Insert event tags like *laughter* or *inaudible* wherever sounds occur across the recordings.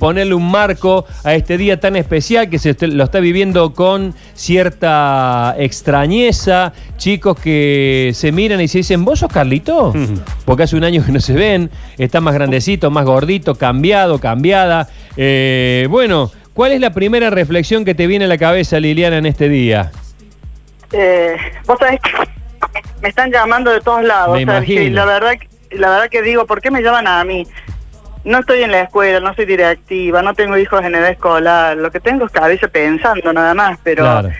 ponerle un marco a este día tan especial que se lo está viviendo con cierta extrañeza. Chicos que se miran y se dicen, ¿vos sos Carlito? *laughs* Porque hace un año que no se ven, está más grandecito, más gordito, cambiado, cambiada. Eh, bueno, ¿cuál es la primera reflexión que te viene a la cabeza, Liliana, en este día? Eh, vos sabés que me están llamando de todos lados, Me Sergio, y imagino. la verdad, la verdad que digo, ¿por qué me llaman a mí? No estoy en la escuela, no soy directiva, no tengo hijos en edad escolar, lo que tengo es cabeza pensando nada más, pero... Claro.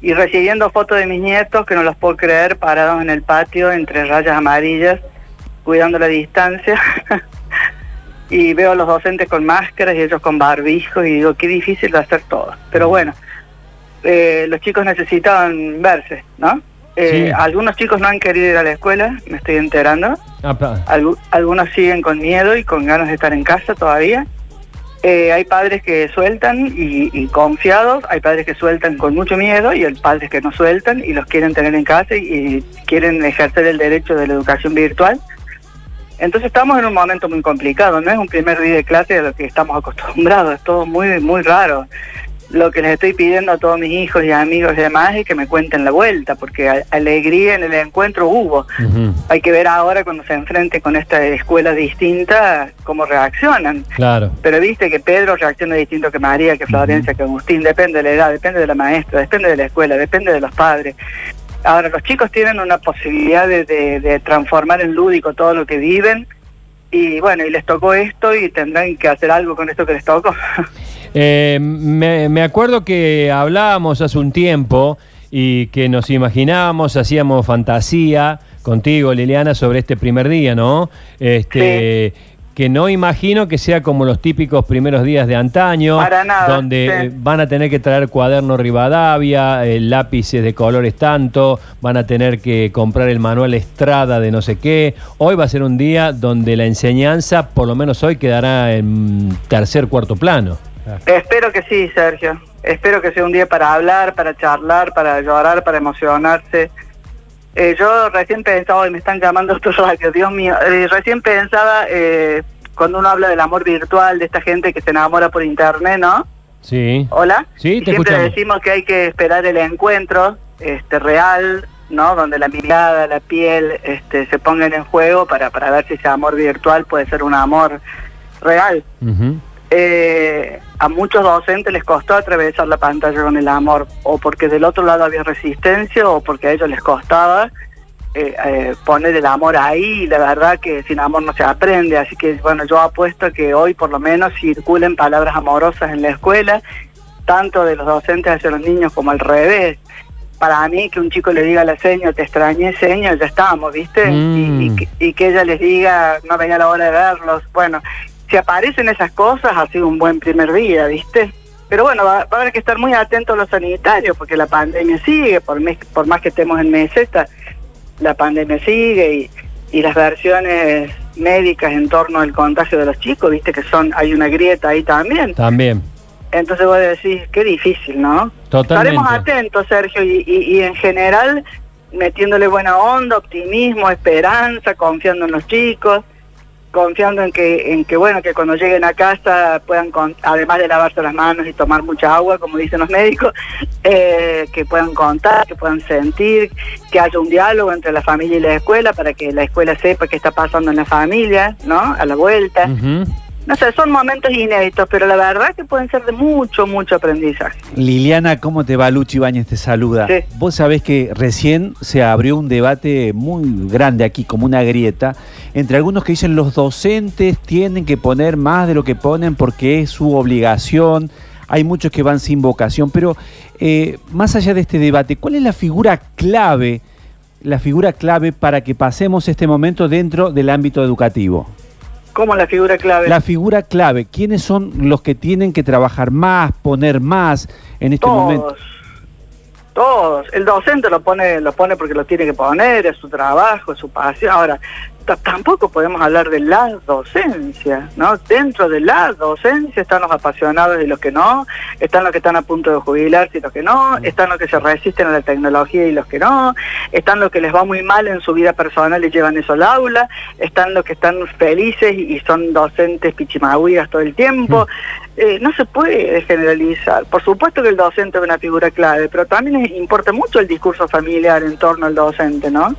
Y recibiendo fotos de mis nietos, que no los puedo creer, parados en el patio entre rayas amarillas, cuidando la distancia. *laughs* y veo a los docentes con máscaras y ellos con barbijos y digo, qué difícil a ser todo. Pero bueno, eh, los chicos necesitaban verse, ¿no? Eh, Sí. Algunos chicos no han querido ir a la escuela, me estoy enterando. Algunos siguen con miedo y con ganas de estar en casa todavía. Eh, hay padres que sueltan y, y confiados, hay padres que sueltan con mucho miedo y hay padres que no sueltan y los quieren tener en casa y, y quieren ejercer el derecho de la educación virtual. Entonces estamos en un momento muy complicado, no es un primer día de clase a lo que estamos acostumbrados, es todo muy, muy raro. Lo que les estoy pidiendo a todos mis hijos y amigos y demás es que me cuenten la vuelta, porque alegría en el encuentro hubo. Hay que ver ahora cuando se enfrente con esta escuela distinta cómo reaccionan. Claro. Pero viste que Pedro reacciona distinto que María, que Florencia, que Agustín, depende de la edad, depende de la maestra, depende de la escuela, depende de los padres. Ahora, los chicos tienen una posibilidad de, de- de transformar en lúdico todo lo que viven y bueno, y les tocó esto y tendrán que hacer algo con esto que les tocó. *laughs* Eh, me, me acuerdo que hablábamos hace un tiempo y que nos imaginábamos, hacíamos fantasía contigo, Liliana, sobre este primer día, ¿no? Este, Que no imagino que sea como los típicos primeros días de antaño, Para nada, donde sí. van a tener que traer cuaderno Rivadavia, eh, lápices de colores tanto, van a tener que comprar el manual Estrada de no sé qué. Hoy va a ser un día donde la enseñanza, por lo menos hoy, quedará en tercer, cuarto plano. Espero que sí, Sergio. Espero que sea un día para hablar, para charlar, para llorar, para emocionarse. Eh, yo recién pensaba, y me están llamando *laughs* estos radios, Dios mío, eh, recién pensaba eh, cuando uno habla del amor virtual, de esta gente que se enamora por internet, ¿no? Sí. Hola. Sí, te siempre escuchamos. decimos que hay que esperar el encuentro este real, ¿no? Donde la mirada, la piel este, se pongan en juego para, para ver si ese amor virtual puede ser un amor real. Ujú. Eh, a muchos docentes les costó atravesar la pantalla con el amor, o porque del otro lado había resistencia, o porque a ellos les costaba eh, eh, poner el amor ahí, y la verdad que sin amor no se aprende, así que bueno, yo apuesto que hoy por lo menos circulen palabras amorosas en la escuela, tanto de los docentes hacia los niños como al revés. Para mí que un chico le diga a la seño, te extrañé seño, ya estamos, ¿viste? Mm. Y, y que, y que ella les diga, no venía la hora de verlos. Bueno, si aparecen esas cosas, ha sido un buen primer día, ¿viste? Pero bueno, va, va a haber que estar muy atentos a los sanitarios, porque la pandemia sigue, por, mes- por más que estemos en meseta, la pandemia sigue y, y las versiones médicas en torno al contagio de los chicos, ¿viste? Que son hay una grieta ahí también. También. Entonces voy a decir, qué difícil, ¿no? Totalmente. Estaremos atentos, Sergio, y, y- y en general metiéndole buena onda, optimismo, esperanza, confiando en los chicos, confiando en que, en que bueno, que cuando lleguen a casa puedan, además de lavarse las manos y tomar mucha agua, como dicen los médicos, *laughs* eh, que puedan contar, que puedan sentir, que haya un diálogo entre la familia y la escuela para que la escuela sepa qué está pasando en la familia, ¿no? A la vuelta. No sé, son momentos inéditos, pero la verdad que pueden ser de mucho, mucho aprendizaje. Liliana, ¿cómo te va? Luchi Ibáñez te saluda. Sí. Vos sabés que recién se abrió un debate muy grande aquí, como una grieta, entre algunos que dicen los docentes tienen que poner más de lo que ponen porque es su obligación. Hay muchos que van sin vocación, pero eh, más allá de este debate, ¿cuál es la figura clave, la figura clave para que pasemos este momento dentro del ámbito educativo? Como la figura clave. La figura clave, ¿quiénes son los que tienen que trabajar más, poner más en este momento? todos, todos. El docente lo pone, lo pone porque lo tiene que poner, es su trabajo, es su pasión. Ahora, tampoco podemos hablar de la docencia, ¿no? Dentro de la docencia están los apasionados y los que no, están los que están a punto de jubilarse y los que no, están los que se resisten a la tecnología y los que no, están los que les va muy mal en su vida personal y llevan eso al aula, están los que están felices y son docentes pichimahuigas todo el tiempo. Eh, no se puede generalizar. Por supuesto que el docente es una figura clave, pero también importa mucho el discurso familiar en torno al docente, ¿no?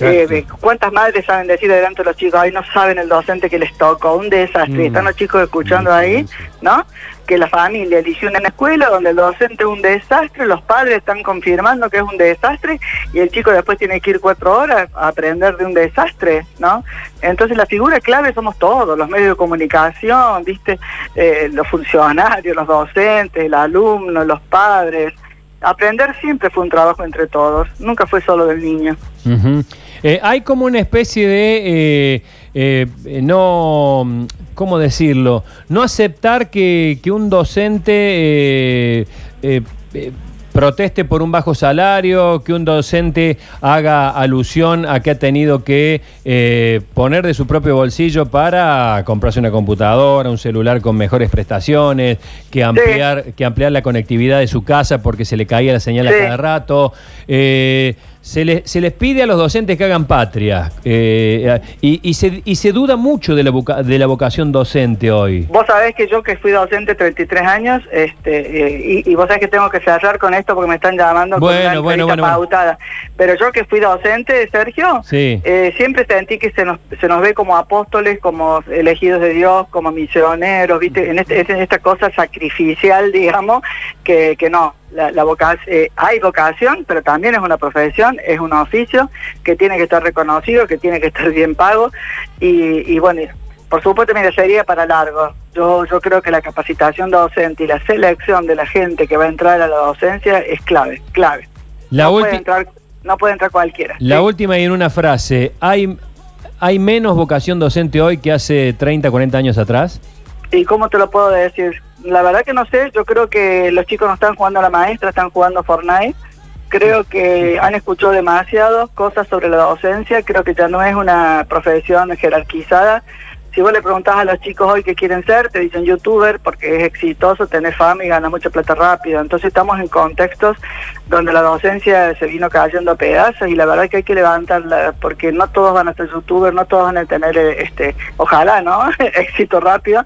Eh, de ¿Cuántas madres saben decir delante de los chicos, ay, no saben el docente que les tocó, un desastre? Mm. Están los chicos escuchando Mm, ahí, sí. ¿no? Que la familia eligió una escuela donde el docente es un desastre, los padres están confirmando que es un desastre y el chico después tiene que ir cuatro horas a aprender de un desastre, ¿no? Entonces la figura clave somos todos, los medios de comunicación, ¿viste? Eh, los funcionarios, los docentes, el alumno, los padres. Aprender siempre fue un trabajo entre todos, nunca fue solo del niño. Eh, hay como una especie de eh, eh, no, ¿cómo decirlo? No aceptar que, que un docente eh, proteste por un bajo salario, que un docente haga alusión a que ha tenido que eh, poner de su propio bolsillo para comprarse una computadora, un celular con mejores prestaciones, que ampliar, que ampliar la conectividad de su casa porque se le caía la señal a cada rato. Eh, se, les, se les pide a los docentes que hagan patria eh, y, y se, y se duda mucho de la, voca- de la vocación docente hoy. Vos sabés que yo que fui docente 33 años, este, eh, y, y vos sabés que tengo que cerrar con esto porque me están llamando Bueno, con una bueno, bueno. pautada. Pero yo que fui docente, Sergio, Sí. eh, siempre sentí que se nos, se nos ve como apóstoles, como elegidos de Dios, como misioneros, ¿viste? En, este, en esta cosa sacrificial, digamos, que, que no. La, la voca- eh, hay vocación, pero también es una profesión, es un oficio que tiene que estar reconocido, que tiene que estar *laughs* bien pago. Y, y bueno, por supuesto, mira, sería para largo. Yo, yo creo que la capacitación docente y la selección de la gente que va a entrar a la docencia es clave, clave. La, no, puede entrar, no puede entrar cualquiera. la Sí. última y en una frase, ¿hay, ¿hay menos vocación docente hoy que hace 30, 40 años atrás? ¿Y cómo te lo puedo decir? La verdad que no sé, yo creo que los chicos no están jugando a la maestra, están jugando Fortnite. Creo que han escuchado demasiado cosas sobre la docencia, creo que ya no es una profesión jerarquizada. Si vos le preguntás a los chicos hoy qué quieren ser, te dicen youtuber porque es exitoso, tener fama y gana mucha plata rápido. Entonces estamos en contextos donde la docencia se vino cayendo a pedazos y la verdad que hay que levantarla porque no todos van a ser youtubers, no todos van a tener, este, ojalá, ¿no? *laughs* Éxito rápido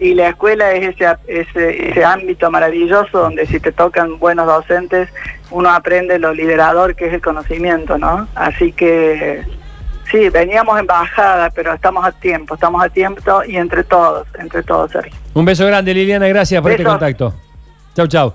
y la escuela es ese, ese, ese ámbito maravilloso donde si te tocan buenos docentes uno aprende lo liderador que es el conocimiento, ¿no? Así que sí, veníamos en bajada, pero estamos a tiempo, estamos a tiempo y entre todos, entre todos, Sergio. Un beso grande, Liliana, gracias por este contacto. Chau, chau.